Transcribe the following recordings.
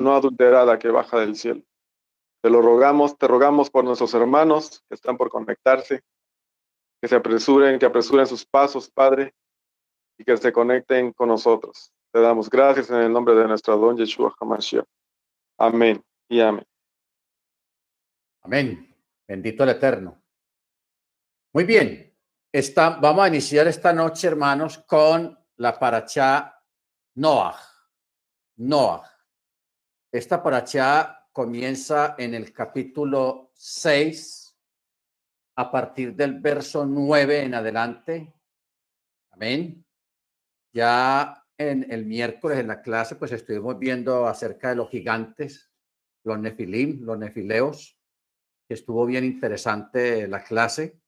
no adulterada que baja del cielo. Te lo rogamos, te rogamos por nuestros hermanos que están por conectarse, que se apresuren, que apresuren sus pasos, Padre, y que se conecten con nosotros. Te damos gracias en el nombre de nuestro don Yeshua HaMashiach. Amén y amén. Amén. Bendito el Eterno. Muy bien. Vamos a iniciar esta noche, hermanos, con la paracha Noah. Noah. Esta paracha comienza en el capítulo 6, a partir del verso 9 en adelante. Amén. Ya en el miércoles en la clase, pues estuvimos viendo acerca de los gigantes, los nefilim, los nefileos, estuvo bien interesante la clase.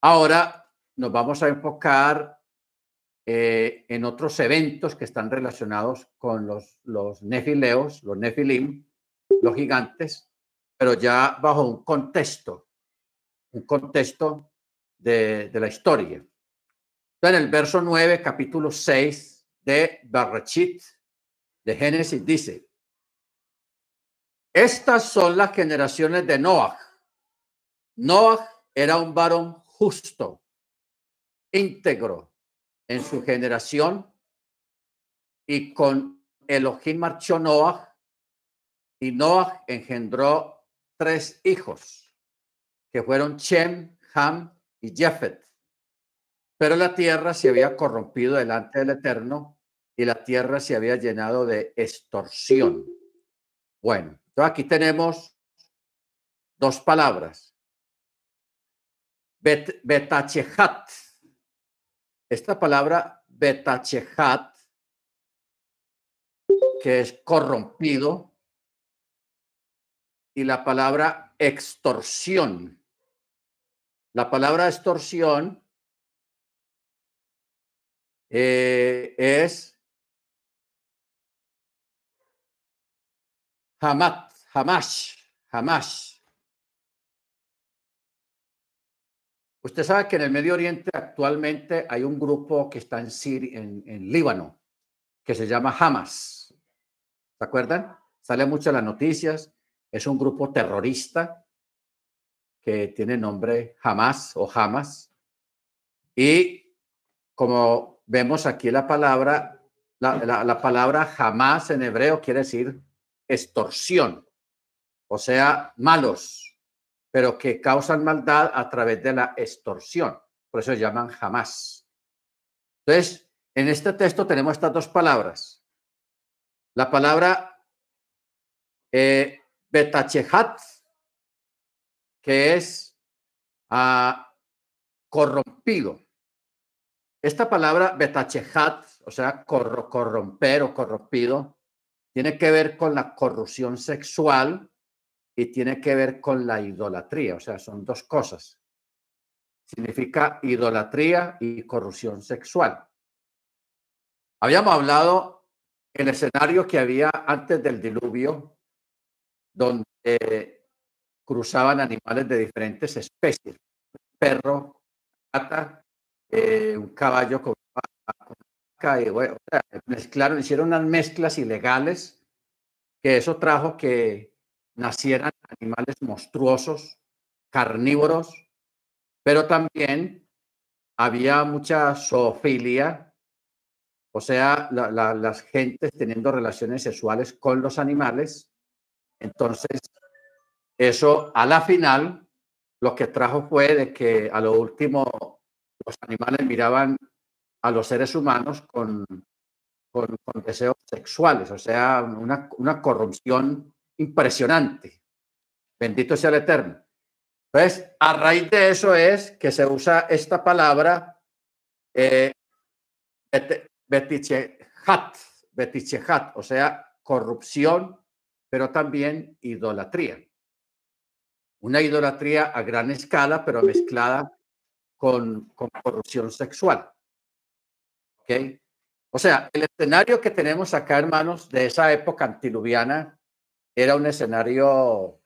Ahora nos vamos a enfocar eh, en otros eventos que están relacionados con los, los nefileos, los nefilim, los gigantes, pero ya bajo un contexto, un contexto de, la historia. En el verso 9, capítulo 6 de Barrachit, de Génesis, dice, estas son las generaciones de Noah. Noah era un varón justo, íntegro, en su generación y con Elohim marchó Noah y Noah engendró tres hijos que fueron Shem, Ham y Jefet. Pero la tierra se había corrompido delante del Eterno y la tierra se había llenado de extorsión. Bueno, aquí tenemos dos palabras. Bet, betachehat esta palabra betachehat, que es corrompido, y la palabra extorsión. La palabra extorsión eh, es hamat, hamash, hamash. Usted sabe que en el Medio Oriente actualmente hay un grupo que está en, en, en Líbano, que se llama Hamas. ¿Se acuerdan? Sale mucho en las noticias. Es un grupo terrorista que tiene nombre Hamas o Hamas. Y como vemos aquí la palabra, la, la palabra Hamas en hebreo quiere decir extorsión, o sea, malos, pero que causan maldad a través de la extorsión. Por eso llaman jamás. Entonces, en este texto tenemos estas dos palabras. La palabra eh, betachehat, que es ah, corrompido. Esta palabra betachehat, o sea, corromper o corrompido, tiene que ver con la corrupción sexual y tiene que ver con la idolatría, o sea, son dos cosas. Significa idolatría y corrupción sexual. Habíamos hablado el escenario que había antes del diluvio, donde cruzaban animales de diferentes especies, perro, gata, eh, un caballo con y bueno, mezclaron, hicieron unas mezclas ilegales, que eso trajo que nacieran animales monstruosos, carnívoros, pero también había mucha zoofilia, o sea, las gentes teniendo relaciones sexuales con los animales. Entonces, eso a la final lo que trajo fue de que a lo último los animales miraban a los seres humanos con, con, deseos sexuales, o sea, una, una corrupción impresionante. Bendito sea el Eterno. Entonces, a raíz de eso es que se usa esta palabra eh, betichehat, betichehat, o sea, corrupción, pero también idolatría. Una idolatría a gran escala, pero mezclada con, corrupción sexual. ¿Ok? O sea, el escenario que tenemos acá, hermanos, de esa época antiluviana, era un escenario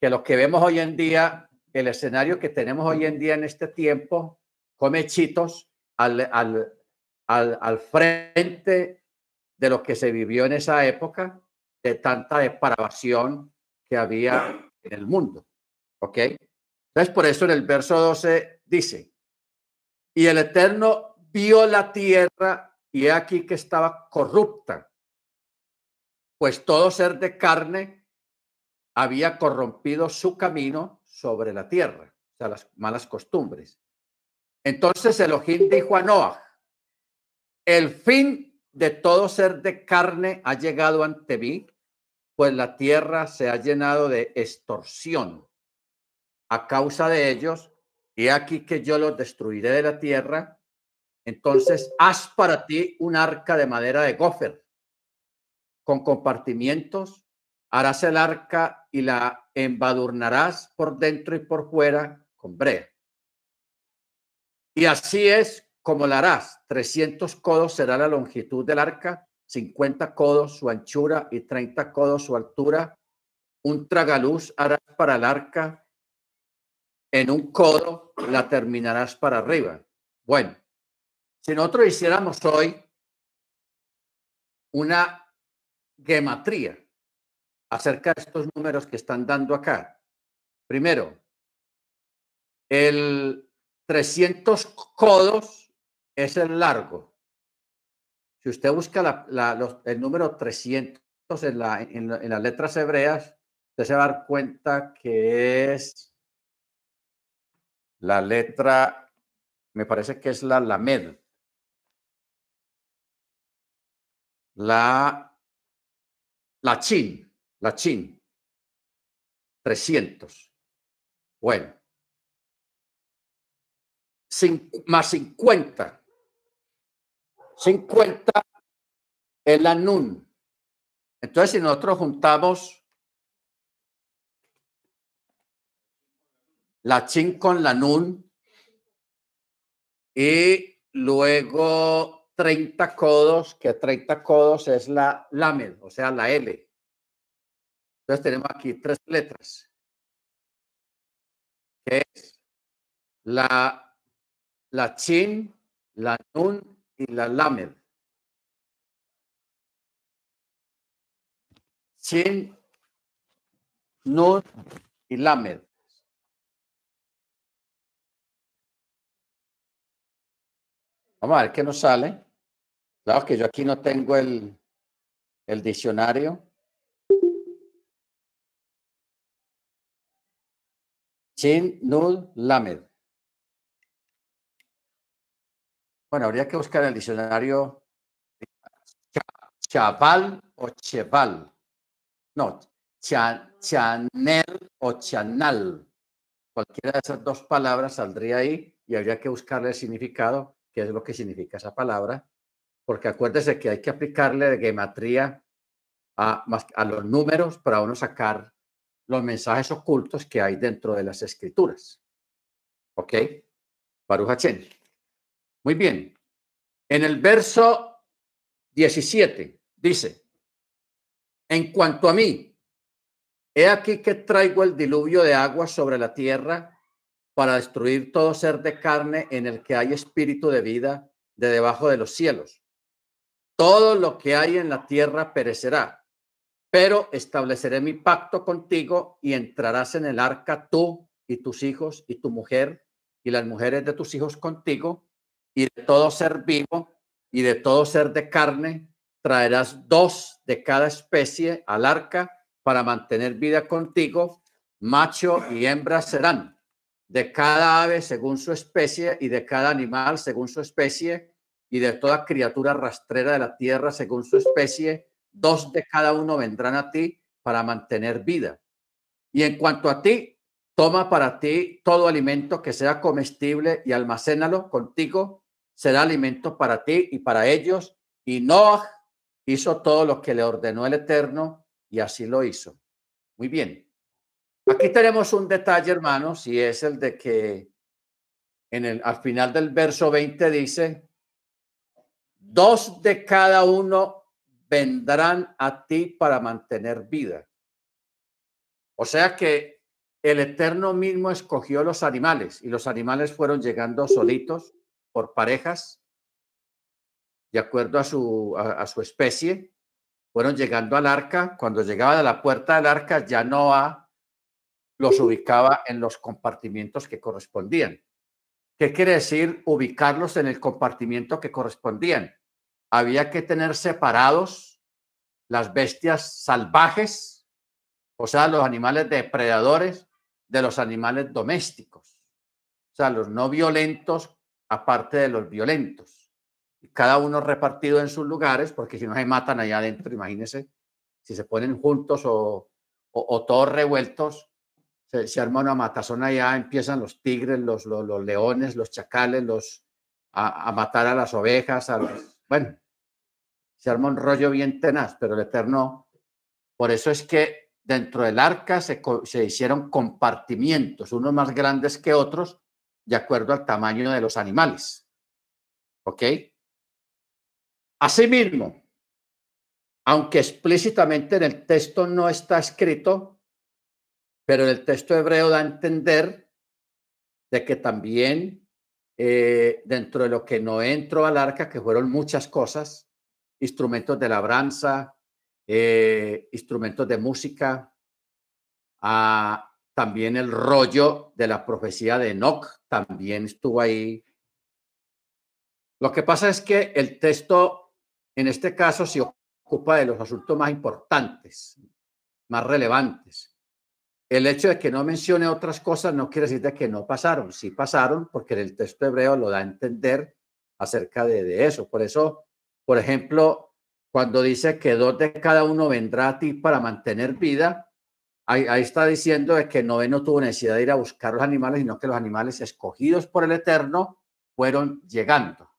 que lo que vemos hoy en día, el escenario que tenemos hoy en día en este tiempo, come chitos al, al, al, frente de lo que se vivió en esa época, de tanta depravación que había en el mundo. ¿Ok? Entonces, por eso en el verso 12 dice, y el Eterno vio la tierra y aquí que estaba corrupta, pues todo ser de carne había corrompido su camino sobre la tierra, o sea, las malas costumbres. Entonces Elohim dijo a Noah, el fin de todo ser de carne ha llegado ante mí, pues la tierra se ha llenado de extorsión. A causa de ellos, he aquí que yo los destruiré de la tierra. Entonces, haz para ti un arca de madera de gofer, con compartimientos. Harás el arca y la embadurnarás por dentro y por fuera con brea. Y así es como la harás. 300 codos será la longitud del arca, 50 codos su anchura y 30 codos su altura. Un tragaluz harás para el arca. En un codo la terminarás para arriba. Bueno, si nosotros hiciéramos hoy una gematría acerca de estos números que están dando acá. Primero, el 300 codos es el largo. Si usted busca el número 300 en, en, las letras hebreas, usted se va a dar cuenta que es la letra, me parece que es la Lamed. La, la Chin, la Chin. 300. Bueno. más 50 50 es la NUN. Entonces, si nosotros juntamos la chin con la nun y luego 30 codos, que 30 codos es la lamed, o sea, la L. Entonces tenemos aquí tres letras, es la, la chin, la nun y la lamed. Sin, Nun y Lamed. Vamos a ver qué nos sale. Claro que yo aquí no tengo el, el diccionario. Sin, Nun, Lamed. Bueno, habría que buscar el diccionario chaval o cheval. No, chanel o chanal. Cualquiera de esas dos palabras saldría ahí y habría que buscarle el significado, qué es lo que significa esa palabra, porque acuérdese que hay que aplicarle de gematría a, a los números para uno sacar los mensajes ocultos que hay dentro de las escrituras. ¿Ok? Baruch muy bien. En el verso 17 dice, en cuanto a mí, he aquí que traigo el diluvio de agua sobre la tierra para destruir todo ser de carne en el que hay espíritu de vida de debajo de los cielos. Todo lo que hay en la tierra perecerá, pero estableceré mi pacto contigo y entrarás en el arca tú y tus hijos y tu mujer y las mujeres de tus hijos contigo y de todo ser vivo y de todo ser de carne, traerás dos de cada especie al arca para mantener vida contigo, macho y hembra serán, de cada ave según su especie y de cada animal según su especie y de toda criatura rastrera de la tierra según su especie, dos de cada uno vendrán a ti para mantener vida. Y en cuanto a ti, toma para ti todo alimento que sea comestible y almacénalo contigo será alimento para ti y para ellos. Y Noah hizo todo lo que le ordenó el Eterno y así lo hizo. Muy bien. Aquí tenemos un detalle, hermanos, y es el de que en el, al final del verso 20 dice, dos de cada uno vendrán a ti para mantener vida. O sea que el Eterno mismo escogió los animales y los animales fueron llegando solitos por parejas, de acuerdo a su, a, su especie, fueron llegando al arca. Cuando llegaban a la puerta del arca, ya Noah los ubicaba en los compartimientos que correspondían. ¿Qué quiere decir ubicarlos en el compartimiento que correspondían? Había que tener separados las bestias salvajes, o sea, los animales depredadores, de los animales domésticos, o sea, los no violentos aparte de los violentos. Cada uno repartido en sus lugares, porque si no se matan allá adentro, imagínense, si se ponen juntos o, o todos revueltos, se, arma una matazón allá, empiezan los tigres, los, los, leones, los chacales, los, a, matar a las ovejas, a bueno, se arma un rollo bien tenaz, pero el Eterno, por eso es que dentro del arca se, se hicieron compartimientos, unos más grandes que otros, de acuerdo al tamaño de los animales. ¿Ok? Asimismo, aunque explícitamente en el texto no está escrito, pero el texto hebreo da a entender de que también eh, dentro de lo que no entró al arca, que fueron muchas cosas, instrumentos de labranza, eh, instrumentos de música, ah, también el rollo de la profecía de Enoch también estuvo ahí. Lo que pasa es que el texto, en este caso, se ocupa de los asuntos más importantes, más relevantes. El hecho de que no mencione otras cosas no quiere decir de que no pasaron. Sí pasaron porque en el texto hebreo lo da a entender acerca de, eso. Por eso, por ejemplo, cuando dice que dos de cada uno vendrá a ti para mantener vida, ahí, está diciendo de que Noé no tuvo necesidad de ir a buscar los animales, sino que los animales escogidos por el Eterno fueron llegando.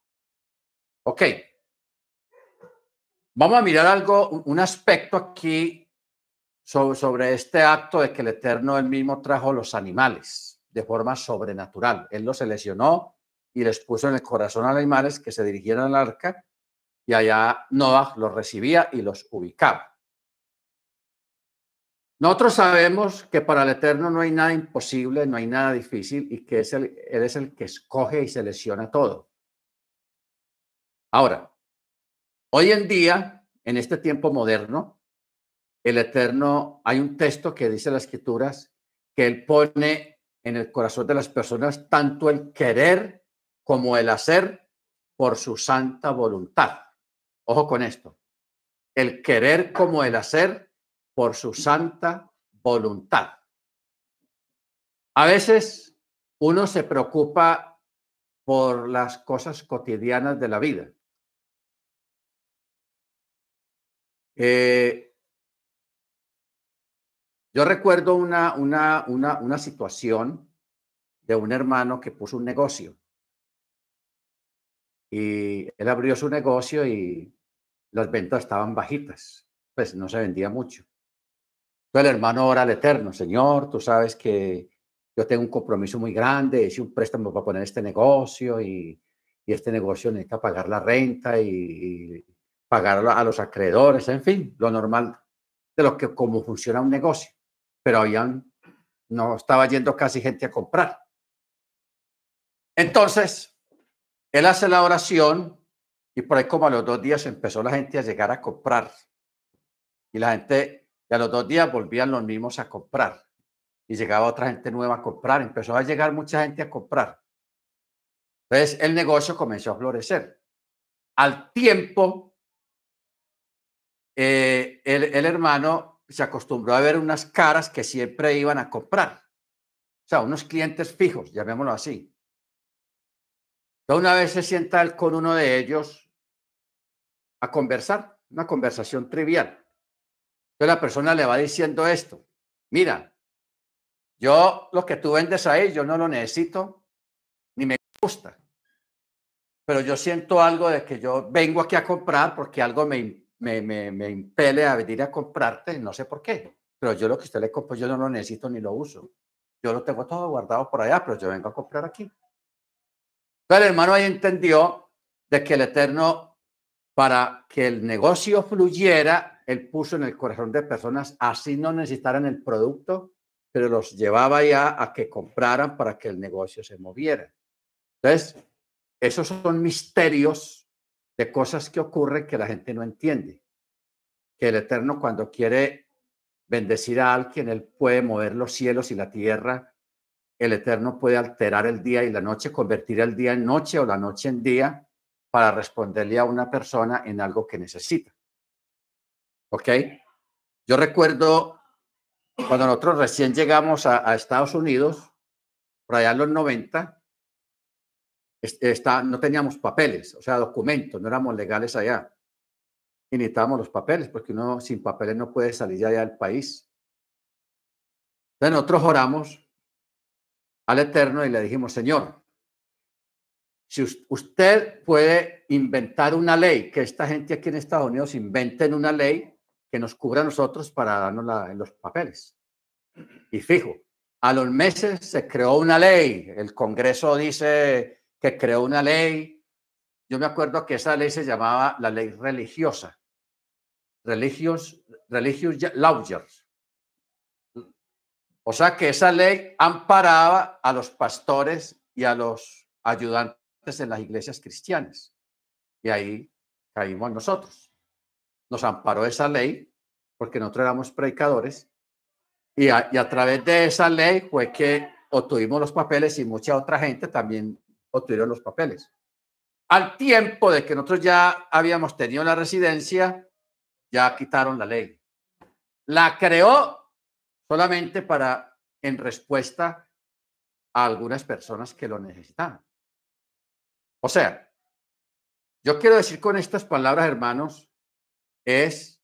Ok. Vamos a mirar algo, un aspecto aquí sobre, este acto de que el Eterno él mismo trajo los animales de forma sobrenatural. Él los seleccionó y les puso en el corazón a los animales que se dirigieran al arca y allá Noah los recibía y los ubicaba. Nosotros sabemos que para el Eterno no hay nada imposible, no hay nada difícil y que es Él es el que escoge y selecciona todo. Ahora, hoy en día, en este tiempo moderno, el Eterno, hay un texto que dice las escrituras que Él pone en el corazón de las personas tanto el querer como el hacer por su santa voluntad. Ojo con esto. El querer como el hacer por su santa voluntad. A veces uno se preocupa por las cosas cotidianas de la vida. Eh, yo recuerdo una, una, una, situación de un hermano que puso un negocio. Y él abrió su negocio y las ventas estaban bajitas, pues no se vendía mucho. El hermano ora al Eterno, Señor, tú sabes que yo tengo un compromiso muy grande, hice un préstamo para poner este negocio y, este negocio necesita pagar la renta y, y pagar a los acreedores, en fin, lo normal de lo que como funciona un negocio pero habían, no estaba yendo casi gente a comprar. Entonces, él hace la oración y por ahí como a los dos días empezó la gente a llegar a comprar. Y la gente, y a los dos días volvían los mismos a comprar. Y llegaba otra gente nueva a comprar. Empezó a llegar mucha gente a comprar. Entonces el negocio comenzó a florecer. Al tiempo, eh, el, el hermano se acostumbró a ver unas caras que siempre iban a comprar. O sea, unos clientes fijos, llamémoslo así. Entonces, una vez se sienta él con uno de ellos a conversar, una conversación trivial. Entonces la persona le va diciendo esto, mira, yo lo que tú vendes ahí, yo no lo necesito, ni me gusta, pero yo siento algo de que yo vengo aquí a comprar porque algo me, me, me, me impele a venir a comprarte, no sé por qué, pero yo lo que usted le compro, yo no lo necesito ni lo uso. Yo lo tengo todo guardado por allá, pero yo vengo a comprar aquí. Pero el hermano ahí entendió de que el Eterno, para que el negocio fluyera, él puso en el corazón de personas, así no necesitaran el producto, pero los llevaba ya a que compraran para que el negocio se moviera. Entonces, esos son misterios de cosas que ocurren que la gente no entiende. que el Eterno cuando quiere bendecir a alguien, Él puede mover los cielos y la tierra. El Eterno puede alterar el día y la noche, convertir el día en noche o la noche en día para responderle a una persona en algo que necesita. ¿Ok? Yo recuerdo cuando nosotros recién llegamos a, Estados Unidos, por allá en los 90, está, no teníamos papeles, o sea, documentos, no éramos legales allá. Y necesitábamos los papeles, porque uno sin papeles no puede salir allá del país. Entonces nosotros oramos al Eterno y le dijimos, Señor, si usted puede inventar una ley, que esta gente aquí en Estados Unidos inventen una ley que nos cubra a nosotros para darnos los papeles. Y fijo, a los meses se creó una ley. El Congreso dice que creó una ley. Yo me acuerdo que esa ley se llamaba la ley religiosa. Religious, religious lawyers. O sea que esa ley amparaba a los pastores y a los ayudantes en las iglesias cristianas. Y ahí caímos nosotros. Nos amparó esa ley porque nosotros éramos predicadores y a, y a través de esa ley fue que obtuvimos los papeles y mucha otra gente también los papeles. Al tiempo de que nosotros ya habíamos tenido la residencia, ya quitaron la ley. La creó solamente para, en respuesta a algunas personas que lo necesitaban. O sea, yo quiero decir con estas palabras, hermanos, es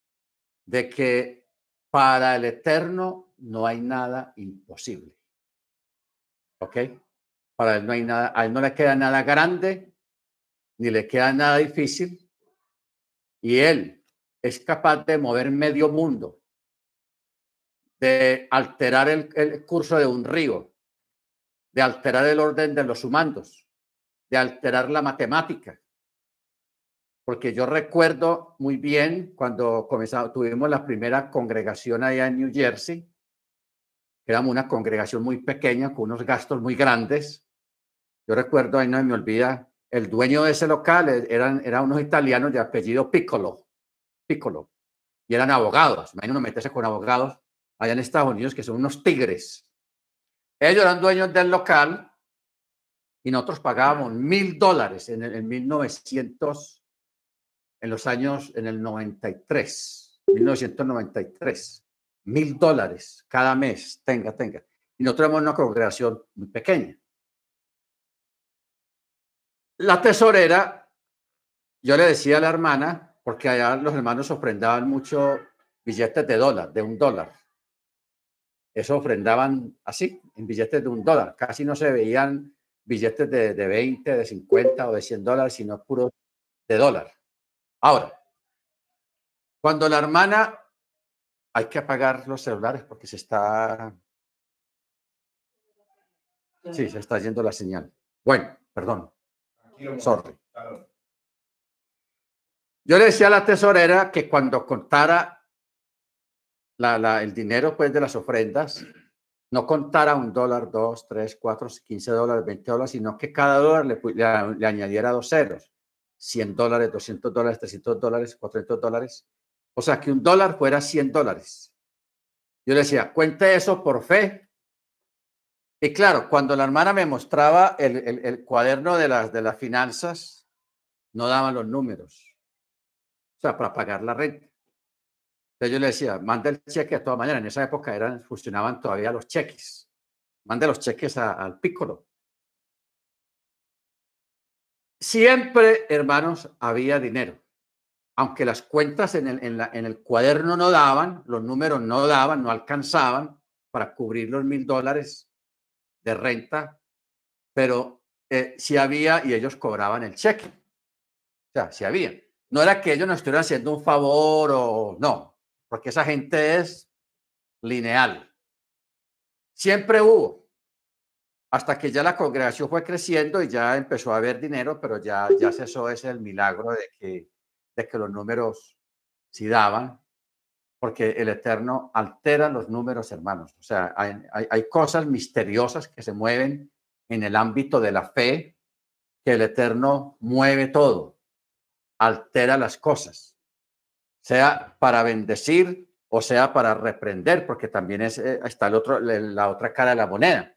de que para el eterno no hay nada imposible. ¿Ok? Para él no hay nada, a él no le queda nada grande, ni le queda nada difícil. Y él es capaz de mover medio mundo, de alterar el, el curso de un río, de alterar el orden de los humanos, de alterar la matemática. Porque yo recuerdo muy bien cuando comenzamos, tuvimos la primera congregación allá en New Jersey, que éramos una congregación muy pequeña con unos gastos muy grandes. Yo recuerdo, ahí no me olvida, el dueño de ese local e, eran, eran unos italianos de apellido Piccolo, Piccolo, y eran abogados. Imagínate meterse con abogados allá en Estados Unidos que son unos tigres. Ellos eran dueños del local y nosotros pagábamos mil dólares en, el, en 1900, en los años, en el 93, 1993, mil dólares cada mes, tenga, tenga. Y nosotros tenemos una congregación muy pequeña. La tesorera, yo le decía a la hermana, porque allá los hermanos ofrendaban mucho billetes de dólar, de un dólar. Eso ofrendaban así, en billetes de un dólar. Casi no se veían billetes de, de 20, de 50 o de 100 dólares, sino puros de dólar. Ahora, cuando la hermana, hay que apagar los celulares porque se está... Sí, se está yendo la señal. Bueno, perdón. Sorry. Yo le decía a la tesorera que cuando contara la, la, el dinero pues, de las ofrendas, no contara un dólar, dos, tres, cuatro, quince dólares, veinte dólares, sino que cada dólar le, le, añadiera dos ceros. 100 dólares, 200 dólares, 300 dólares, 400 dólares. O sea, que un dólar fuera 100 dólares. Yo le decía, cuente eso por fe. Y claro, cuando la hermana me mostraba el, cuaderno de las, finanzas, no daban los números. O sea, para pagar la renta yo le decía, manda el cheque a toda manera. En esa época eran, funcionaban todavía los cheques. Mande los cheques al pícolo. Siempre, hermanos, había dinero. Aunque las cuentas en el cuaderno no daban, los números no daban, no alcanzaban para cubrir los mil dólares de renta, pero eh, sí había y ellos cobraban el cheque. O sea, sí había. No era que ellos nos estuvieran haciendo un favor o no, porque esa gente es lineal. Siempre hubo, hasta que ya la congregación fue creciendo y ya empezó a haber dinero, pero ya, ya cesó ese el milagro de que, de que los números sí daban, porque el Eterno altera los números, hermanos. O sea, hay, cosas misteriosas que se mueven en el ámbito de la fe, que el Eterno mueve todo, altera las cosas. sea para bendecir o sea para reprender, porque también es, eh, está la otra cara de la moneda.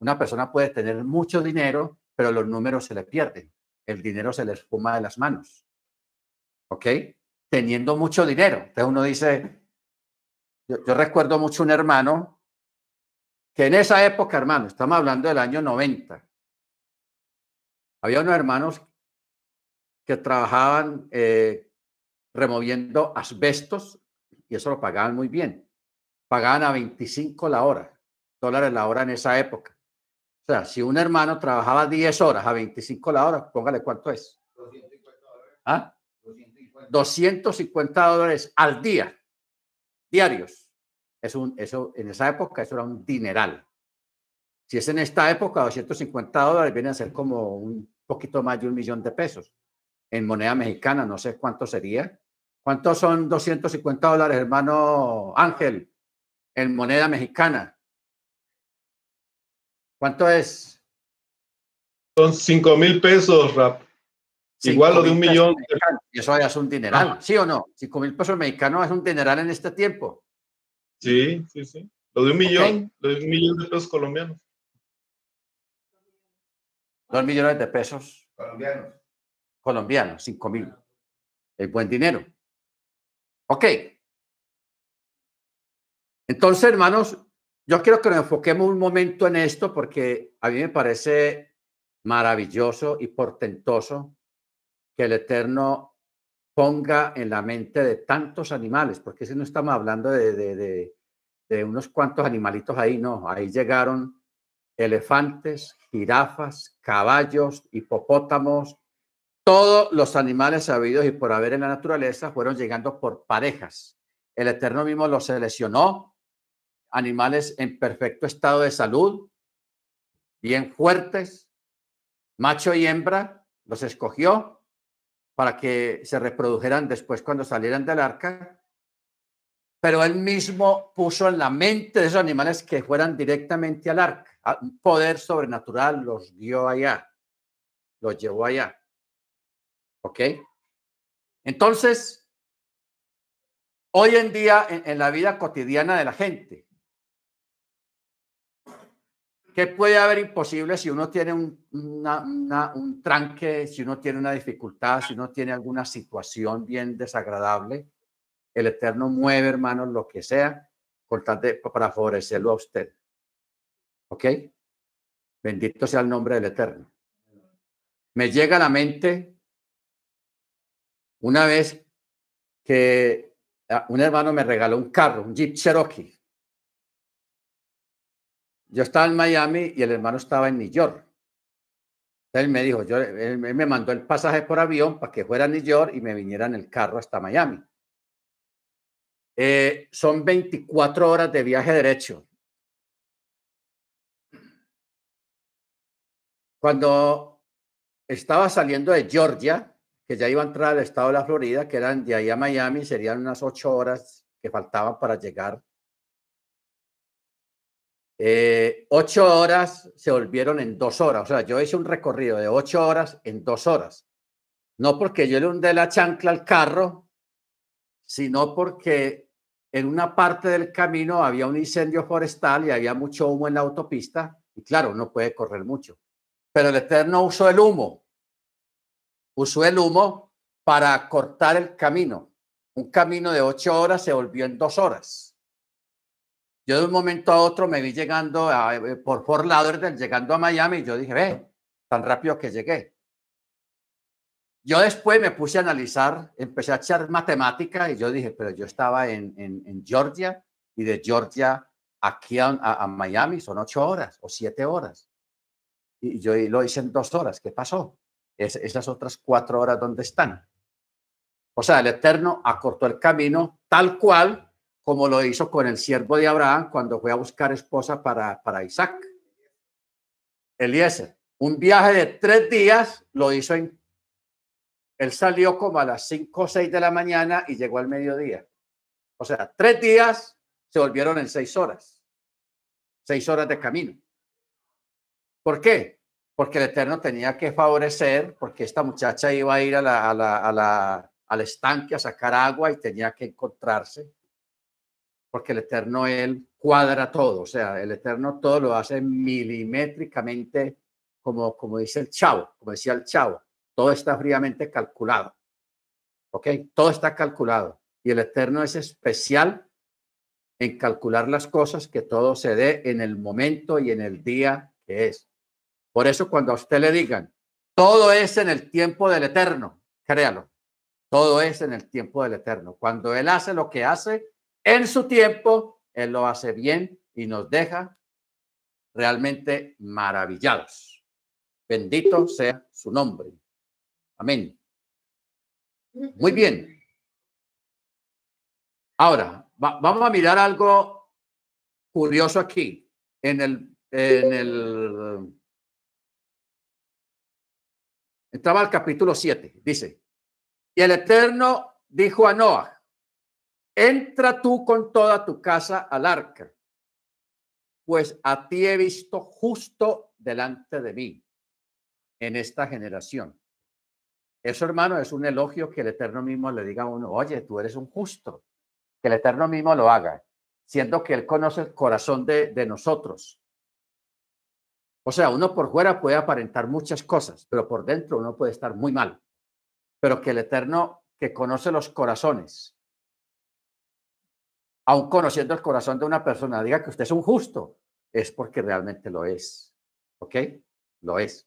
Una persona puede tener mucho dinero, pero los números se le pierden. El dinero se le espuma de las manos. ¿Ok? Teniendo mucho dinero. Entonces uno dice, yo, yo recuerdo mucho un hermano que en esa época, hermano, estamos hablando del año 90, había unos hermanos que trabajaban eh, removiendo asbestos y eso lo pagaban muy bien. Pagaban a 25 la hora, dólares la hora en esa época. O sea, si un hermano trabajaba 10 horas a 25 la hora, póngale cuánto es. 250 dólares. ¿Ah? 250 dólares al día, diarios. Es un, eso, en esa época eso era un dineral. Si es en esta época, 250 dólares viene a ser como un poquito más de un millón de pesos. En moneda mexicana, no sé cuánto sería. ¿Cuántos son 250 dólares, hermano Ángel, en moneda mexicana? ¿Cuánto es? Son 5 mil pesos, Rap. Igual lo de un millón. Y eso ya es un dineral, ¿sí o no? 5 mil pesos mexicanos es un dineral en este tiempo. Sí, sí, sí. Lo de un millón, lo de un millón de pesos colombianos. Dos millones de pesos. Colombianos. Colombianos, 5 mil. Es buen dinero. Ok. Entonces, hermanos, yo quiero que nos enfoquemos un momento en esto porque a mí me parece maravilloso y portentoso que el Eterno ponga en la mente de tantos animales, porque si no estamos hablando de, de, unos cuantos animalitos ahí, no, ahí llegaron elefantes, jirafas, caballos, hipopótamos, todos los animales sabidos y por haber en la naturaleza fueron llegando por parejas. El Eterno mismo los seleccionó, animales en perfecto estado de salud, bien fuertes, macho y hembra, los escogió para que se reprodujeran después cuando salieran del arca. Pero él mismo puso en la mente de esos animales que fueran directamente al arca. Un poder sobrenatural los dio allá, los llevó allá. ¿Ok? Entonces, hoy en día, en, la vida cotidiana de la gente, ¿qué puede haber imposible si uno tiene un, un tranque, si uno tiene una dificultad, si uno tiene alguna situación bien desagradable? El Eterno mueve, hermanos, lo que sea, para favorecerlo a usted. ¿Ok? Bendito sea el nombre del Eterno. Me llega a la mente una vez que ah, un hermano me regaló un carro, un Jeep Cherokee. Yo estaba en Miami y el hermano estaba en New York. Él me dijo, yo, él me mandó el pasaje por avión para que fuera a New York y me viniera en el carro hasta Miami. Eh, son 24 horas de viaje derecho. Cuando estaba saliendo de Georgia, que ya iba a entrar al estado de la Florida, que eran de ahí a Miami, serían unas ocho horas que faltaban para llegar. Eh, ocho horas se volvieron en dos horas. O sea, yo hice un recorrido de ocho horas en dos horas. No porque yo le hundé la chancla al carro, sino porque en una parte del camino había un incendio forestal y había mucho humo en la autopista. Y claro, no puede correr mucho. Pero el Eterno usó el humo usó el humo para cortar el camino. Un camino de ocho horas se volvió en dos horas. Yo de un momento a otro me vi llegando a, eh, por Fort Lauderdale, llegando a Miami, y yo dije, ve, tan rápido que llegué. Yo después me puse a analizar, empecé a echar matemática y yo dije, pero yo estaba en, en, Georgia y de Georgia aquí a, a, Miami son ocho horas o siete horas. Y yo lo hice en dos horas. ¿Qué pasó? esas otras cuatro horas donde están. O sea, el Eterno acortó el camino tal cual como lo hizo con el siervo de Abraham cuando fue a buscar esposa para, para Isaac. Eliezer, un viaje de tres días lo hizo en... Él salió como a las cinco o seis de la mañana y llegó al mediodía. O sea, tres días se volvieron en seis horas. Seis horas de camino. ¿Por qué? porque el Eterno tenía que favorecer, porque esta muchacha iba a ir a la, a al estanque a sacar agua y tenía que encontrarse, porque el Eterno Él cuadra todo, o sea, el Eterno todo lo hace milimétricamente, como, como dice el chavo, como decía el chavo, todo está fríamente calculado, ¿ok? Todo está calculado y el Eterno es especial en calcular las cosas, que todo se dé en el momento y en el día que es. Por eso cuando a usted le digan, todo es en el tiempo del Eterno, créalo, todo es en el tiempo del Eterno. Cuando Él hace lo que hace en su tiempo, Él lo hace bien y nos deja realmente maravillados. Bendito sea su nombre. Amén. Muy bien. Ahora, vamos a mirar algo curioso aquí. En el, en el, entraba al capítulo 7, dice, y el Eterno dijo a Noah, entra tú con toda tu casa al arca, pues a ti he visto justo delante de mí en esta generación. Eso, hermano, es un elogio que el Eterno mismo le diga a uno, oye, tú eres un justo que el Eterno mismo lo haga, siendo que Él conoce el corazón de, nosotros. O sea, uno por fuera puede aparentar muchas cosas, pero por dentro uno puede estar muy mal. Pero que el Eterno, que conoce los corazones, aun conociendo el corazón de una persona, diga que usted es un justo, es porque realmente lo es. ¿Ok? Lo es.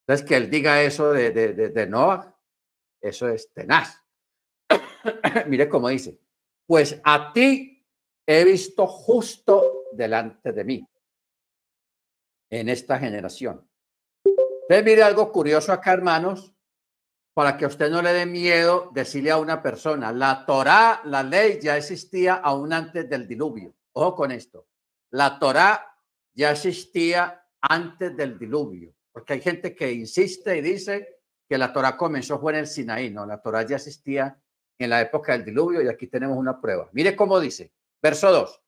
Entonces, que él diga eso de, de, Noah, eso es tenaz. Mire cómo dice, pues a ti he visto justo delante de mí en esta generación. Entonces, mire algo curioso acá, hermanos, para que usted no le dé miedo decirle a una persona, la Torá, la ley ya existía aún antes del diluvio. Ojo con esto. La Torá ya existía antes del diluvio, porque hay gente que insiste y dice que la Torá comenzó fue en el Sinaí, no, la Torá ya existía en la época del diluvio y aquí tenemos una prueba. Mire cómo dice, verso 2,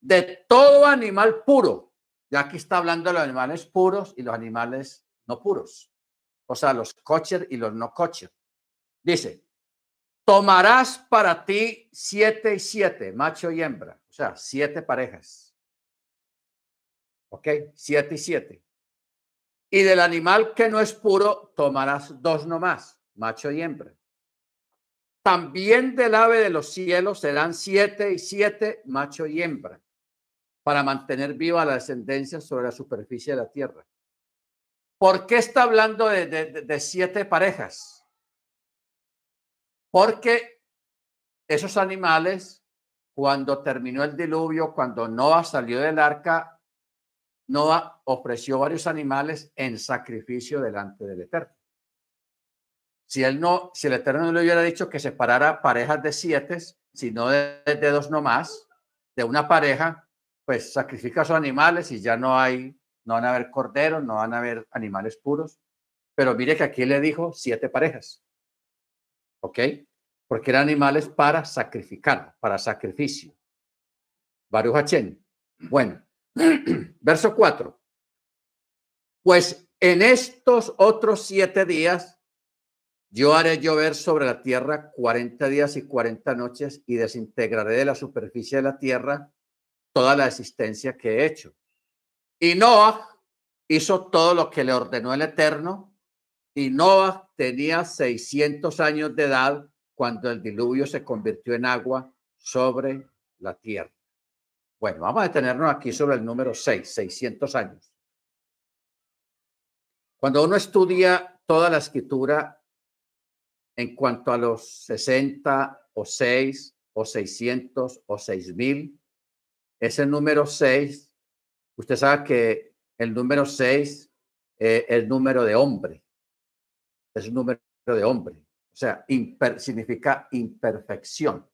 de todo animal puro, ya aquí está hablando de los animales puros y los animales no puros, o sea, los kosher y los no kosher. Dice, tomarás para ti siete y siete, macho y hembra, o sea, siete parejas. ¿Ok? Siete y siete. Y del animal que no es puro, tomarás dos nomás, macho y hembra. También del ave de los cielos serán siete y siete, macho y hembra, para mantener viva la descendencia sobre la superficie de la tierra. ¿Por qué está hablando de, siete parejas? Porque esos animales, cuando terminó el diluvio, cuando Noah salió del arca, Noah ofreció varios animales en sacrificio delante del Eterno. Si él no, si el Eterno no le hubiera dicho que separara parejas de siete, sino de, de dos nomás, de una pareja, pues sacrifica a sus animales y ya no hay, no van a haber corderos, no van a haber animales puros. Pero mire que aquí le dijo siete parejas. ¿Ok? Porque eran animales para sacrificar, para sacrificio. Baruch Bueno, verso 4. Pues en estos otros siete días yo haré llover sobre la tierra cuarenta días y cuarenta noches y desintegraré de la superficie de la tierra toda la existencia que he hecho. Y Noah hizo todo lo que le ordenó el Eterno. Y Noah tenía 600 años de edad cuando el diluvio se convirtió en agua sobre la tierra. Bueno, vamos a detenernos aquí sobre el número 6, 600 años. Cuando uno estudia toda la escritura, en cuanto a los 60 o 6 o 600 o 6000. Ese número 6, usted sabe que el número 6 es el número de hombre. Es un número de hombre. O sea, significa imperfección.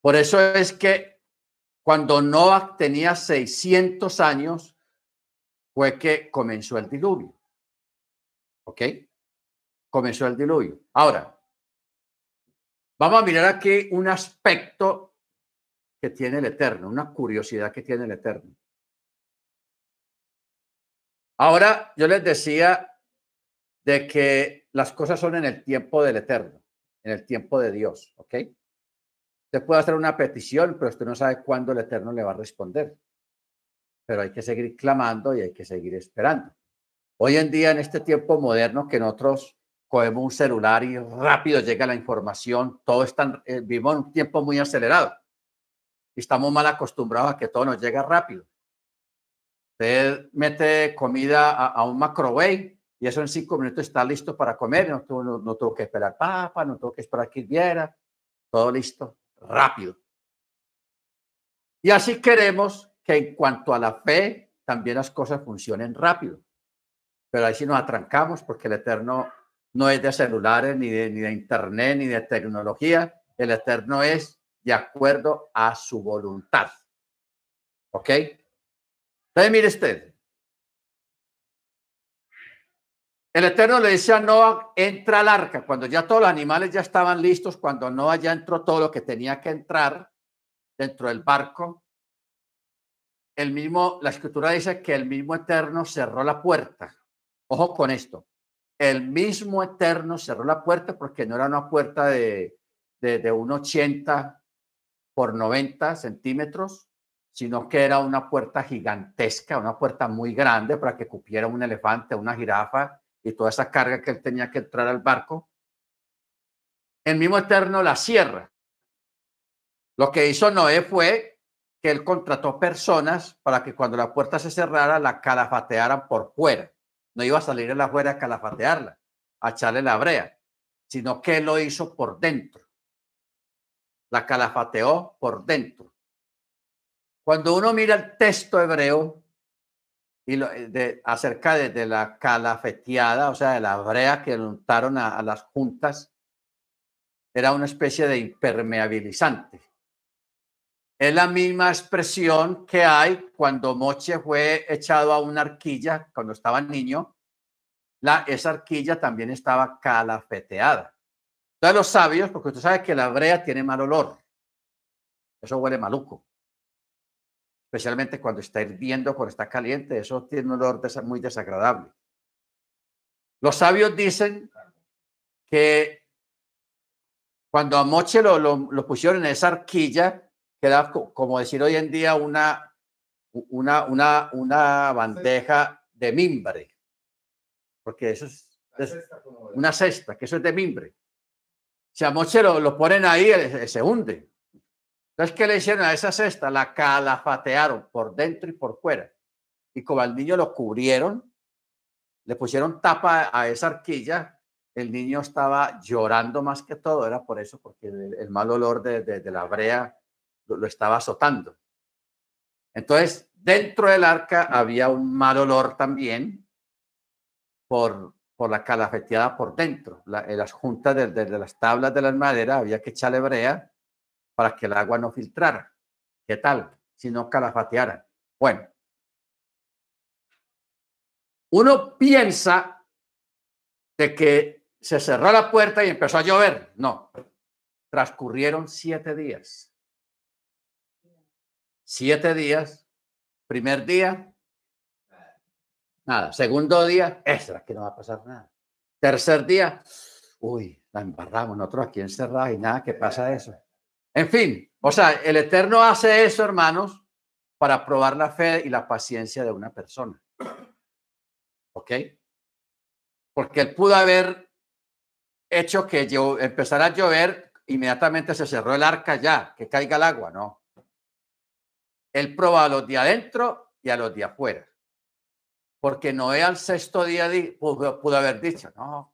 Por eso es que cuando Noah tenía 600 años, fue que comenzó el diluvio. ¿Ok? comenzó el diluvio. Ahora, vamos a mirar aquí un aspecto que tiene el Eterno, una curiosidad que tiene el Eterno. Ahora, yo les decía de que las cosas son en el tiempo del Eterno, en el tiempo de Dios, ¿ok? Usted puede hacer una petición, pero usted no sabe cuándo el Eterno le va a responder. Pero hay que seguir clamando y hay que seguir esperando. Hoy en día, en este tiempo moderno que nosotros cogemos un celular y rápido llega la información, todo está, eh, vivimos en un tiempo muy acelerado y estamos mal acostumbrados a que todo nos llega rápido. Usted mete comida a, un microwave y eso en cinco minutos está listo para comer, no, no, no que esperar papa, no tuvo que esperar que hirviera, todo listo, rápido. Y así queremos que en cuanto a la fe, también las cosas funcionen rápido. Pero ahí sí nos atrancamos porque el Eterno no es de celulares, ni de, ni de internet, ni de tecnología. El Eterno es de acuerdo a su voluntad. ¿Ok? Entonces, mire usted. El Eterno le dice a Noah, entra al arca. Cuando ya todos los animales ya estaban listos, cuando Noah ya entró todo lo que tenía que entrar dentro del barco, el mismo, la escritura dice que el mismo Eterno cerró la puerta. Ojo con esto el mismo Eterno cerró la puerta porque no era una puerta de, de, de 1,80 por 90 centímetros, sino que era una puerta gigantesca, una puerta muy grande para que cupiera un elefante, una jirafa y toda esa carga que él tenía que entrar al barco. El mismo Eterno la cierra. Lo que hizo Noé fue que él contrató personas para que cuando la puerta se cerrara la calafatearan por fuera no iba a salir en la afuera a calafatearla, a echarle la brea, sino que lo hizo por dentro. La calafateó por dentro. Cuando uno mira el texto hebreo y lo, eh, de, acerca de, la calafeteada, o sea, de la brea que untaron a las juntas, era una especie de impermeabilizante. Es la misma expresión que hay cuando Moche fue echado a una arquilla cuando estaba niño. La, esa arquilla también estaba calafeteada. Entonces los sabios, porque usted sabe que la brea tiene mal olor. Eso huele maluco. Especialmente cuando está hirviendo, cuando está caliente. Eso tiene un olor muy desagradable. Los sabios dicen que cuando a Moche lo, lo, lo pusieron en esa arquilla, queda como decir hoy en día una, una, una, una bandeja de mimbre, porque eso es, una cesta, que eso es de mimbre. Si a Moche lo, lo ponen ahí, se hunde. Entonces, ¿qué le hicieron a esa cesta? La calafatearon por dentro y por fuera. Y como al niño lo cubrieron, le pusieron tapa a esa arquilla, el niño estaba llorando más que todo, era por eso, porque el, mal olor de, de la brea lo, estaba azotando. Entonces, dentro del arca había un mal olor también por, por la calafeteada por dentro. en las juntas de, las tablas de la madera había que echarle brea para que el agua no filtrara. ¿Qué tal? Si no calafateara. Bueno, uno piensa de que se cerró la puerta y empezó a llover. No, transcurrieron siete días. Siete días. Primer día, nada. Segundo día, extra, que no va a pasar nada. Tercer día, uy, la embarramos nosotros aquí encerrados y nada, que pasa eso. En fin, o sea, el Eterno hace eso, hermanos, para probar la fe y la paciencia de una persona. ¿Ok? Porque él pudo haber hecho que yo empezara a llover, inmediatamente se cerró el arca ya, que caiga el agua, ¿no? Él probó a los de adentro y a los de afuera. Porque Noé al sexto día pudo, haber dicho, no,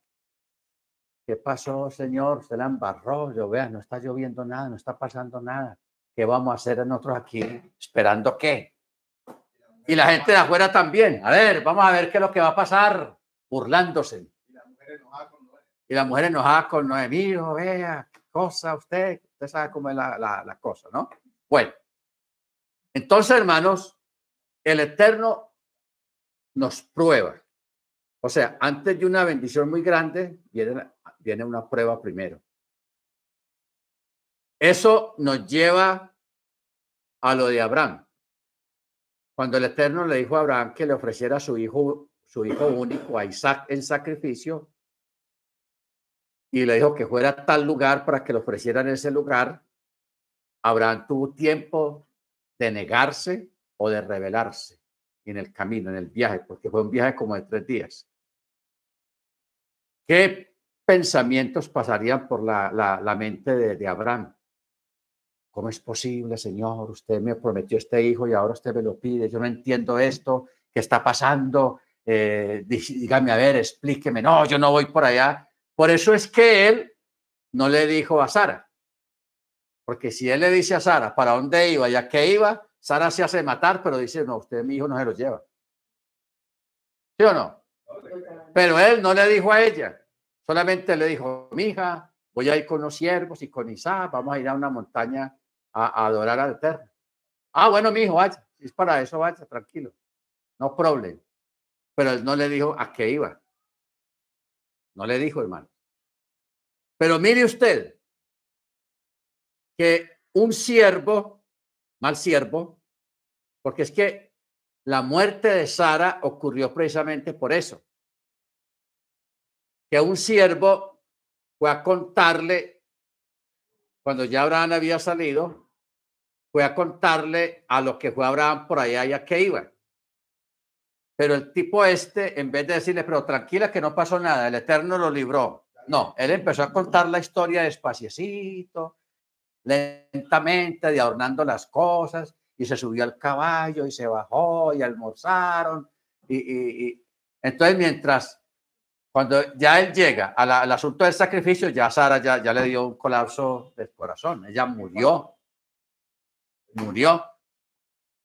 ¿qué pasó, señor? Se la embarró, yo vea, no está lloviendo nada, no está pasando nada. ¿Qué vamos a hacer nosotros aquí esperando qué? Y la gente de afuera también. A ver, vamos a ver qué es lo que va a pasar, burlándose. Y la mujer enojada con con Noé, vea, cosa usted, usted sabe cómo es la cosa, ¿no? Bueno, entonces, hermanos, el Eterno nos prueba. O sea, antes de una bendición muy grande, viene, viene una prueba primero. Eso nos lleva a lo de Abraham. Cuando el Eterno le dijo a Abraham que le ofreciera su hijo, su hijo único, a Isaac, en sacrificio, y le dijo que fuera a tal lugar para que lo ofrecieran ese lugar, Abraham tuvo tiempo de negarse o de rebelarse en el camino, en el viaje, porque fue un viaje como de tres días. ¿Qué pensamientos pasarían por la, mente de, de, Abraham? ¿Cómo es posible, Señor? Usted me prometió este hijo y ahora usted me lo pide. Yo no entiendo esto. ¿Qué está pasando? Eh, dígame, a ver, explíqueme. No, yo no voy por allá. Por eso es que él no le dijo a Sara. Porque si él le dice a Sara para dónde iba y a qué iba, Sara se hace matar, pero dice, no, usted, mi hijo, no se lo lleva. ¿Sí o no? Pero él no le dijo a ella, solamente le dijo, mi hija, voy a ir con los siervos y con Isaac, vamos a ir a una montaña a, adorar al Eterno. Ah, bueno, mi hijo, vaya, es para eso, vaya, tranquilo, no problem. Pero él no le dijo a qué iba. No le dijo, hermano. Pero mire usted que un siervo, mal siervo, porque es que la muerte de Sara ocurrió precisamente por eso. Que un siervo fue a contarle, cuando ya Abraham había salido, fue a contarle a lo que fue Abraham por allá y a qué iba. Pero el tipo este, en vez de decirle, pero tranquila que no pasó nada, el Eterno lo libró. No, él empezó a contar la historia despaciecito, lentamente, de adornando las cosas, y se subió al caballo y se bajó y almorzaron. Y, entonces, mientras, cuando ya él llega al asunto del sacrificio, ya Sara ya, ya le dio un colapso del corazón, ella murió, murió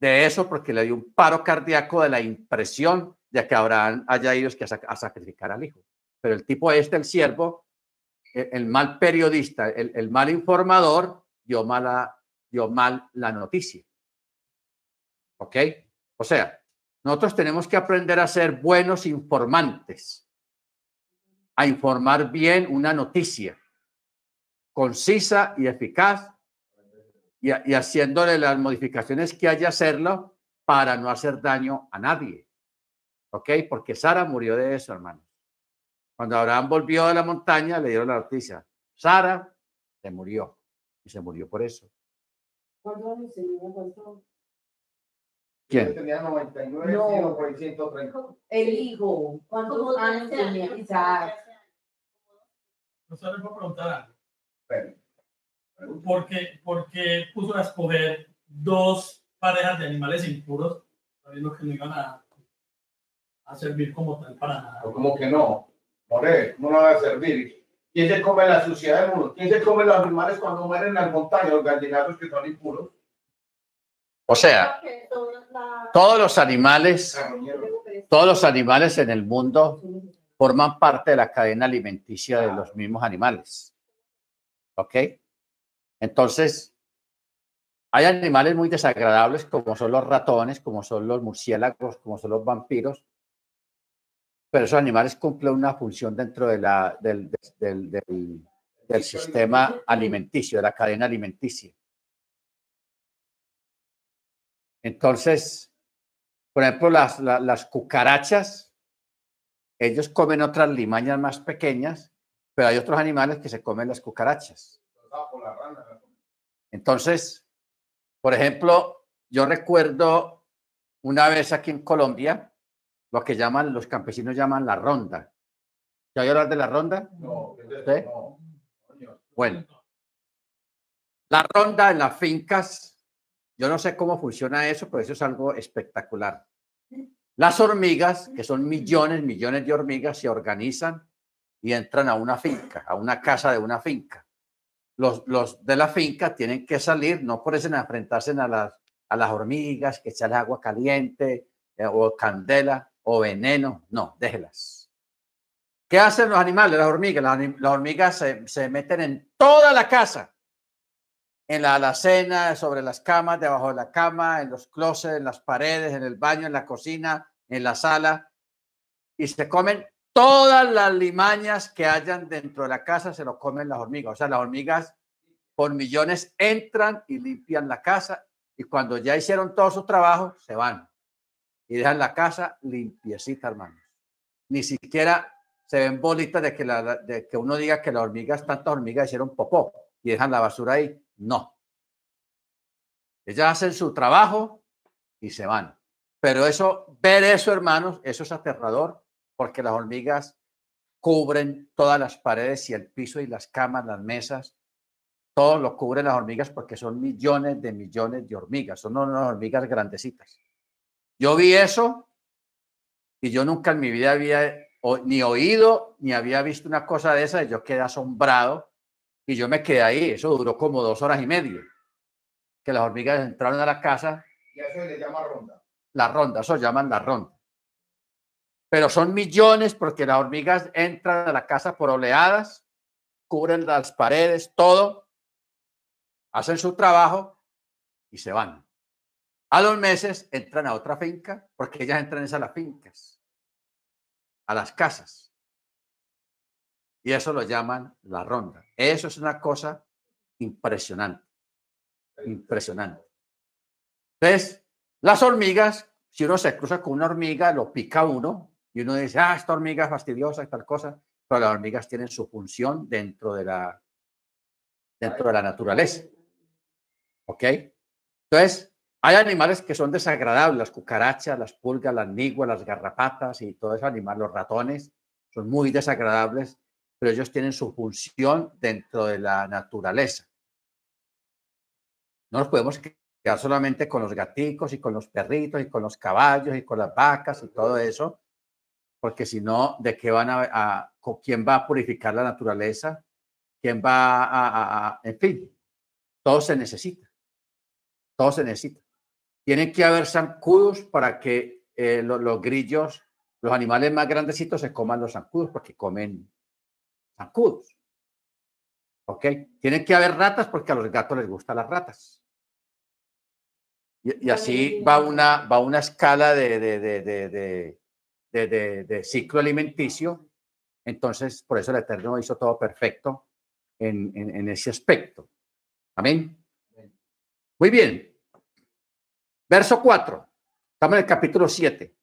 de eso porque le dio un paro cardíaco de la impresión de que Abraham haya ido a, sacrificar al hijo. Pero el tipo este, el siervo, el, mal periodista, el, mal informador, dio, mala, dio mal la noticia. ¿Ok? O sea, nosotros tenemos que aprender a ser buenos informantes, a informar bien una noticia concisa y eficaz y, haciéndole las modificaciones que haya hacerlo para no hacer daño a nadie. ¿Ok? Porque Sara murió de eso, hermano. Cuando Abraham volvió de la montaña, le dieron la noticia. Sara se murió. Y se murió por eso. ¿Quién? Tenía 99, no. por 130. El hijo. ¿Cuántos años tenía Isaac? No se le puedo preguntar porque, porque puso a escoger dos parejas de animales impuros, sabiendo que no iban a, a servir como tal para nada. como que no? More, no van a servir. ¿Quién se come la suciedad del mundo? ¿Quién se come los animales cuando mueren en las montañas, los gallinazos que son impuros? O sea, todos los animales, todos los animales en el mundo forman parte de la cadena alimenticia de los mismos animales. ¿Ok? Entonces, hay animales muy desagradables como son los ratones, como son los murciélagos, como son los vampiros, pero esos animales cumplen una función dentro de la, del, del, del, sistema alimenticio, de la cadena alimenticia. Entonces, por ejemplo, las, las, las cucarachas, ellos comen otras limañas más pequeñas, pero hay otros animales que se comen las cucarachas. Entonces, por ejemplo, yo recuerdo una vez aquí en Colombia, lo que llaman, los campesinos llaman la ronda. ¿Ya oído hablar de la ronda? No, no. Bueno, la ronda en las fincas, yo no sé cómo funciona eso, pero eso es algo espectacular. Las hormigas, que son millones, millones de hormigas, se organizan y entran a una finca, a una casa de una finca los, los de la finca tienen que salir, no por eso enfrentarse a las, a las hormigas, que echarle agua caliente eh, o candela o veneno, no, déjelas. ¿Qué hacen los animales, las hormigas? Las, hormigas se, se, meten en toda la casa, en la alacena, sobre las camas, debajo de la cama, en los closets, en las paredes, en el baño, en la cocina, en la sala, y se comen todas las limañas que hayan dentro de la casa se lo comen las hormigas. O sea, las hormigas por millones entran y limpian la casa y cuando ya hicieron todo su trabajo, se van y dejan la casa limpiecita, hermanos. ni siquiera se ven bolitas de que, la, de que uno diga que las hormigas, tantas hormigas hicieron popó y dejan la basura ahí. No. Ellas hacen su trabajo y se van. Pero eso, ver eso, hermanos, eso es aterrador porque las hormigas cubren todas las paredes y el piso y las camas, las mesas, todo lo cubren las hormigas porque son millones de millones de hormigas, son unas hormigas grandecitas. Yo vi eso y yo nunca en mi vida había ni oído ni había visto una cosa de esa y yo quedé asombrado y yo me quedé ahí. Eso duró como dos horas y media. Que las hormigas entraron a la casa. Y eso le llama ronda. La ronda, eso llaman la ronda. Pero son millones porque las hormigas entran a la casa por oleadas, cubren las paredes, todo, hacen su trabajo y se van. A los meses entran a otra finca porque ellas entran a las fincas, a las casas. Y eso lo llaman la ronda. Eso es una cosa impresionante. Impresionante. Entonces, las hormigas, si uno se cruza con una hormiga, lo pica uno y uno dice, ah, esta hormiga es fastidiosa tal cosa, pero las hormigas tienen su función dentro de la, dentro de la naturaleza. ¿Ok? Entonces, hay animales que son desagradables, las cucarachas, las pulgas, las niguas, las garrapatas y todo ese animal, los ratones, son muy desagradables, pero ellos tienen su función dentro de la naturaleza. No nos podemos quedar solamente con los gaticos y con los perritos y con los caballos y con las vacas y todo eso, porque si no, ¿de qué van a, quién va a purificar la naturaleza? ¿Quién va a, en fin, todo se necesita, todo se necesita. Tienen que haber zancudos para que eh, los, grillos, los animales más grandecitos se coman los zancudos porque comen zancudos. ¿Ok? Tienen que haber ratas porque a los gatos les gustan las ratas. Y, así va una, va una escala de, de, de, ciclo alimenticio. Entonces, por eso el Eterno hizo todo perfecto en, en ese aspecto. Amén. Muy bien. Verso 4. Estamos en el capítulo 7.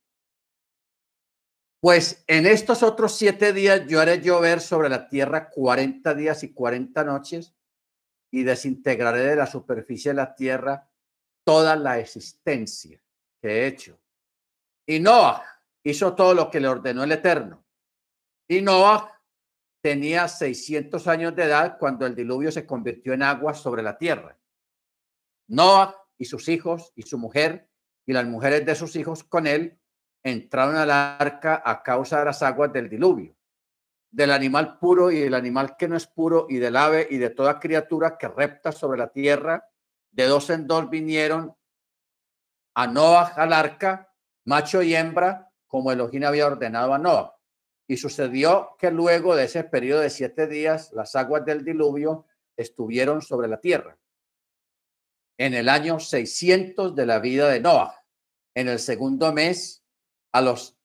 Pues en estos otros siete días yo haré llover sobre la tierra 40 días y 40 noches y desintegraré de la superficie de la tierra toda la existencia que he hecho. Y Noah hizo todo lo que le ordenó el Eterno. Y Noah tenía 600 años de edad cuando el diluvio se convirtió en agua sobre la tierra. Noah y sus hijos y su mujer y las mujeres de sus hijos con él entraron al arca a causa de las aguas del diluvio, del animal puro y del animal que no es puro y del ave y de toda criatura que repta sobre la tierra. De dos en dos vinieron a Noah al arca, macho y hembra, como Elohim había ordenado a Noah. Y sucedió que luego de ese periodo de siete días, las aguas del diluvio estuvieron sobre la tierra en el año 600 de la vida de Noah. En el segundo mes, a los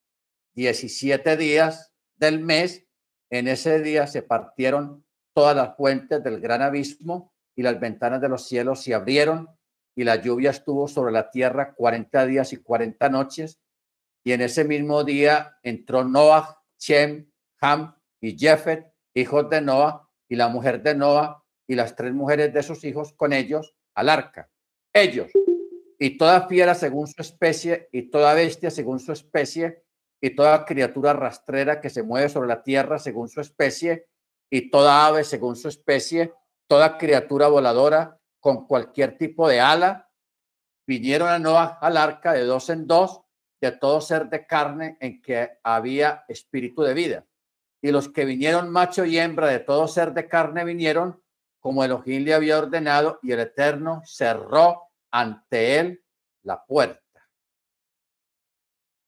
17 días del mes, en ese día se partieron todas las fuentes del gran abismo y las ventanas de los cielos se abrieron y la lluvia estuvo sobre la tierra 40 días y 40 noches. Y en ese mismo día entró Noah, Shem, Ham y Jefet, hijos de Noah, y la mujer de Noah y las tres mujeres de sus hijos con ellos al arca. Ellos, y toda fiera según su especie, y toda bestia según su especie, y toda criatura rastrera que se mueve sobre la tierra según su especie, y toda ave según su especie, toda criatura voladora con cualquier tipo de ala, vinieron a Noah al arca de dos en dos, de todo ser de carne en que había espíritu de vida. Y los que vinieron macho y hembra de todo ser de carne vinieron como Elohim le había ordenado, y el Eterno cerró ante él la puerta.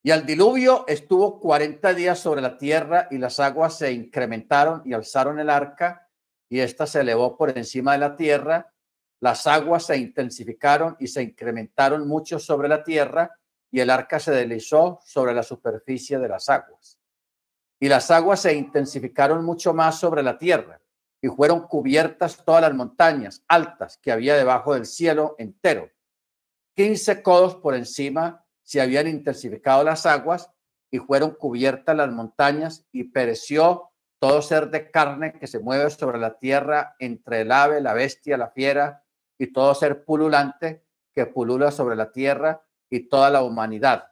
Y el diluvio estuvo 40 días sobre la tierra y las aguas se incrementaron y alzaron el arca y ésta se elevó por encima de la tierra. Las aguas se intensificaron y se incrementaron mucho sobre la tierra y el arca se deslizó sobre la superficie de las aguas. Y las aguas se intensificaron mucho más sobre la tierra y fueron cubiertas todas las montañas altas que había debajo del cielo entero. Quince codos por encima se habían intensificado las aguas y fueron cubiertas las montañas y pereció todo ser de carne que se mueve sobre la tierra entre el ave, la bestia, la fiera y todo ser pululante que pulula sobre la tierra y toda la humanidad.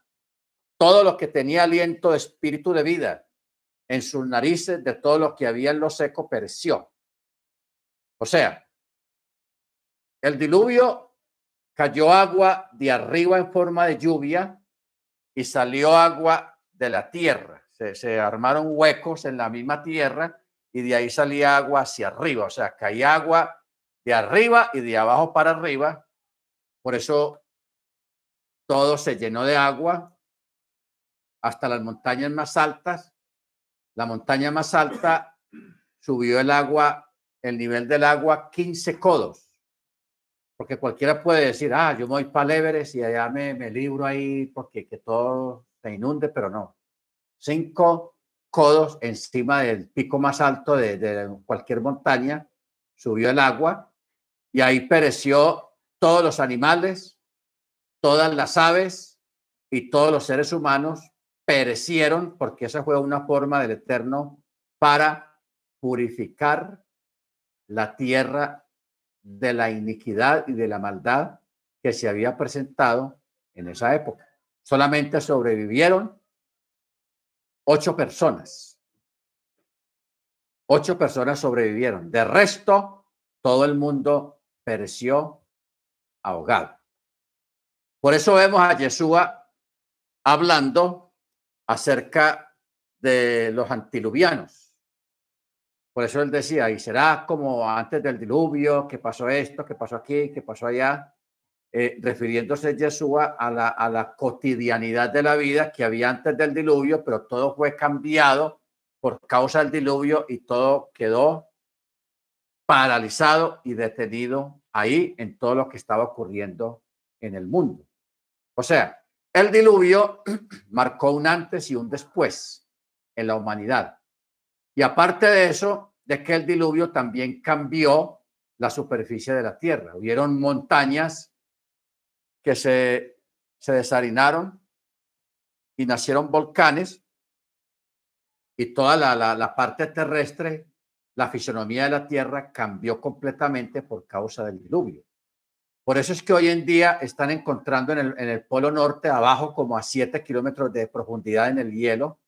Todo lo que tenía aliento de espíritu de vida en sus narices, de todo lo que había en lo seco, pereció. O sea, el diluvio cayó agua de arriba en forma de lluvia y salió agua de la tierra. Se, armaron huecos en la misma tierra y de ahí salía agua hacia arriba. O sea, caía agua de arriba y de abajo para arriba. Por eso todo se llenó de agua hasta las montañas más altas. La montaña más alta subió el agua, el nivel del agua 15 codos porque cualquiera puede decir, ah, yo voy para Everest y allá me, me libro ahí porque que todo se inunde, pero no. Cinco codos encima del pico más alto de, de cualquier montaña, subió el agua y ahí pereció todos los animales, todas las aves y todos los seres humanos perecieron porque esa fue una forma del Eterno para purificar la tierra de la iniquidad y de la maldad que se había presentado en esa época. Solamente sobrevivieron ocho personas. Ocho personas sobrevivieron. De resto, todo el mundo pereció ahogado. Por eso vemos a Yeshua hablando acerca de los antiluvianos por eso él decía, y será como antes del diluvio, que pasó esto, que pasó aquí, que pasó allá, eh, refiriéndose Yeshua a la, a la cotidianidad de la vida que había antes del diluvio, pero todo fue cambiado por causa del diluvio y todo quedó paralizado y detenido ahí en todo lo que estaba ocurriendo en el mundo. O sea, el diluvio marcó un antes y un después en la humanidad. Y aparte de eso, de que el diluvio también cambió la superficie de la tierra. Hubieron montañas que se, se desharinaron y nacieron volcanes y toda la, la, parte terrestre, la fisonomía de la tierra cambió completamente por causa del diluvio. Por eso es que hoy en día están encontrando en el, en el Polo Norte, abajo como a 7 kilómetros de profundidad en el hielo,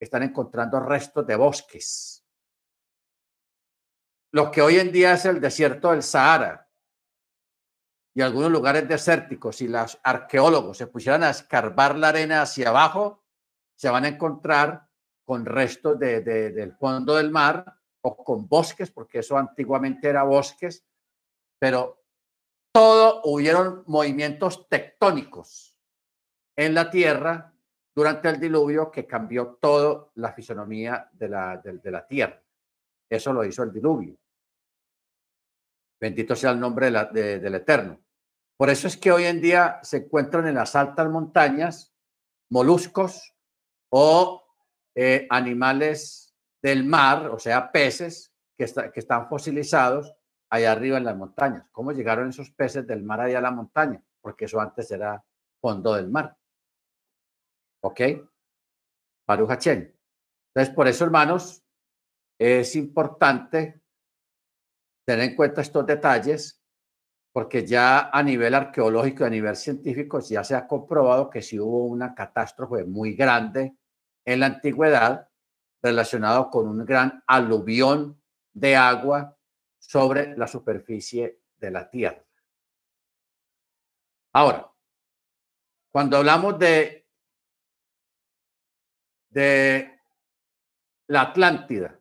están encontrando restos de bosques. Lo que hoy en día es el desierto del Sahara y algunos lugares desérticos, si los arqueólogos se pusieran a escarbar la arena hacia abajo, se van a encontrar con restos de, del fondo del mar o con bosques, porque eso antiguamente era bosques, pero todo hubieron movimientos tectónicos en la tierra durante el diluvio que cambió toda la fisonomía de la, de, la tierra. Eso lo hizo el diluvio. Bendito sea el nombre del Eterno. Por eso es que hoy en día se encuentran en las altas montañas moluscos o eh, animales del mar, o sea, peces que, que están fosilizados allá arriba en las montañas. ¿Cómo llegaron esos peces del mar allá a la montaña? Porque eso antes era fondo del mar. ¿Ok? Baruch Entonces, por eso, hermanos, es importante tener en cuenta estos detalles, porque ya a nivel arqueológico y a nivel científico ya se ha comprobado que si hubo una catástrofe muy grande en la antigüedad relacionado con un gran aluvión de agua sobre la superficie de la Tierra. Ahora, cuando hablamos de de la Atlántida,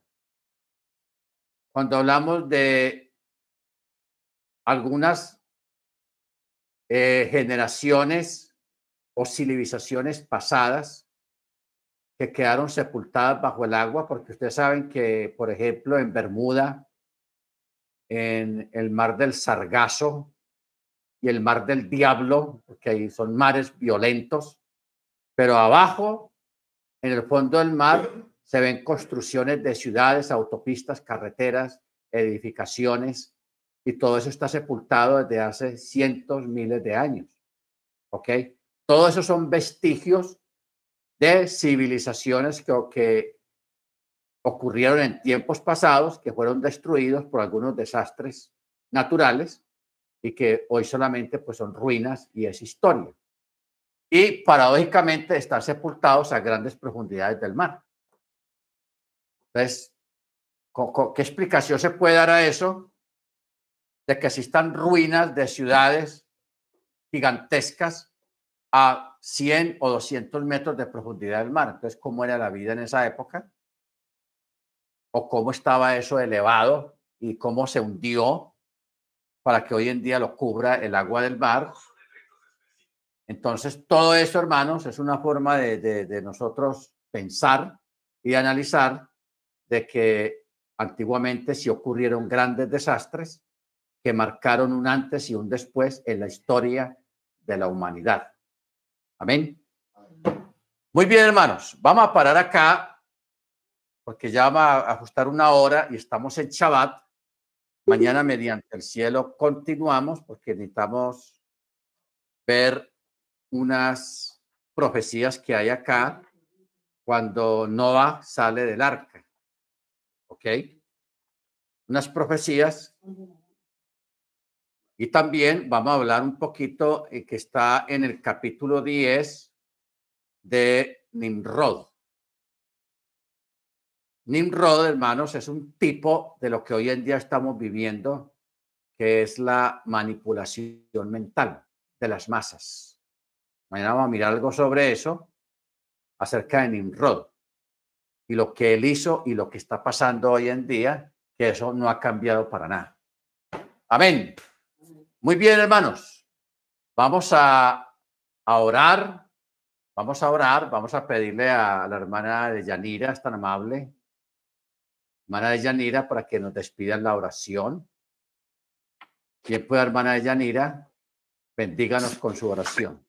cuando hablamos de algunas eh, generaciones o civilizaciones pasadas que quedaron sepultadas bajo el agua, porque ustedes saben que, por ejemplo, en Bermuda, en el mar del Sargazo y el mar del Diablo, porque ahí son mares violentos, pero abajo en el fondo del mar se ven construcciones de ciudades, autopistas, carreteras, edificaciones, y todo eso está sepultado desde hace cientos, miles de años. ¿Ok? Todo eso son vestigios de civilizaciones que, que ocurrieron en tiempos pasados, que fueron destruidos por algunos desastres naturales y que hoy solamente pues, son ruinas y es historia. Y paradójicamente están sepultados a grandes profundidades del mar. Entonces, ¿qué explicación se puede dar a eso? De que existan ruinas de ciudades gigantescas a 100 o 200 metros de profundidad del mar. Entonces, ¿cómo era la vida en esa época? ¿O cómo estaba eso elevado y cómo se hundió para que hoy en día lo cubra el agua del mar? Entonces, todo eso, hermanos, es una forma de, de, nosotros pensar y analizar de que antiguamente sí ocurrieron grandes desastres que marcaron un antes y un después en la historia de la humanidad. Amén. Muy bien, hermanos, vamos a parar acá porque ya va a ajustar una hora y estamos en Shabbat. Mañana, mediante el cielo, continuamos porque necesitamos ver unas profecías que hay acá cuando Noah sale del arca. ¿Ok? Unas profecías y también vamos a hablar un poquito eh, que está en el capítulo 10 de Nimrod. Nimrod, hermanos, es un tipo de lo que hoy en día estamos viviendo, que es la manipulación mental de las masas. Mañana vamos a mirar algo sobre eso, acerca de Nimrod y lo que él hizo y lo que está pasando hoy en día, que eso no ha cambiado para nada. Amén. Muy bien, hermanos. Vamos a, orar. Vamos a orar. Vamos a pedirle a la hermana de Yanira, es tan amable. Hermana de Yanira, para que nos despidan la oración. ¿Quién puede, hermana de Yanira? Bendíganos con su oración.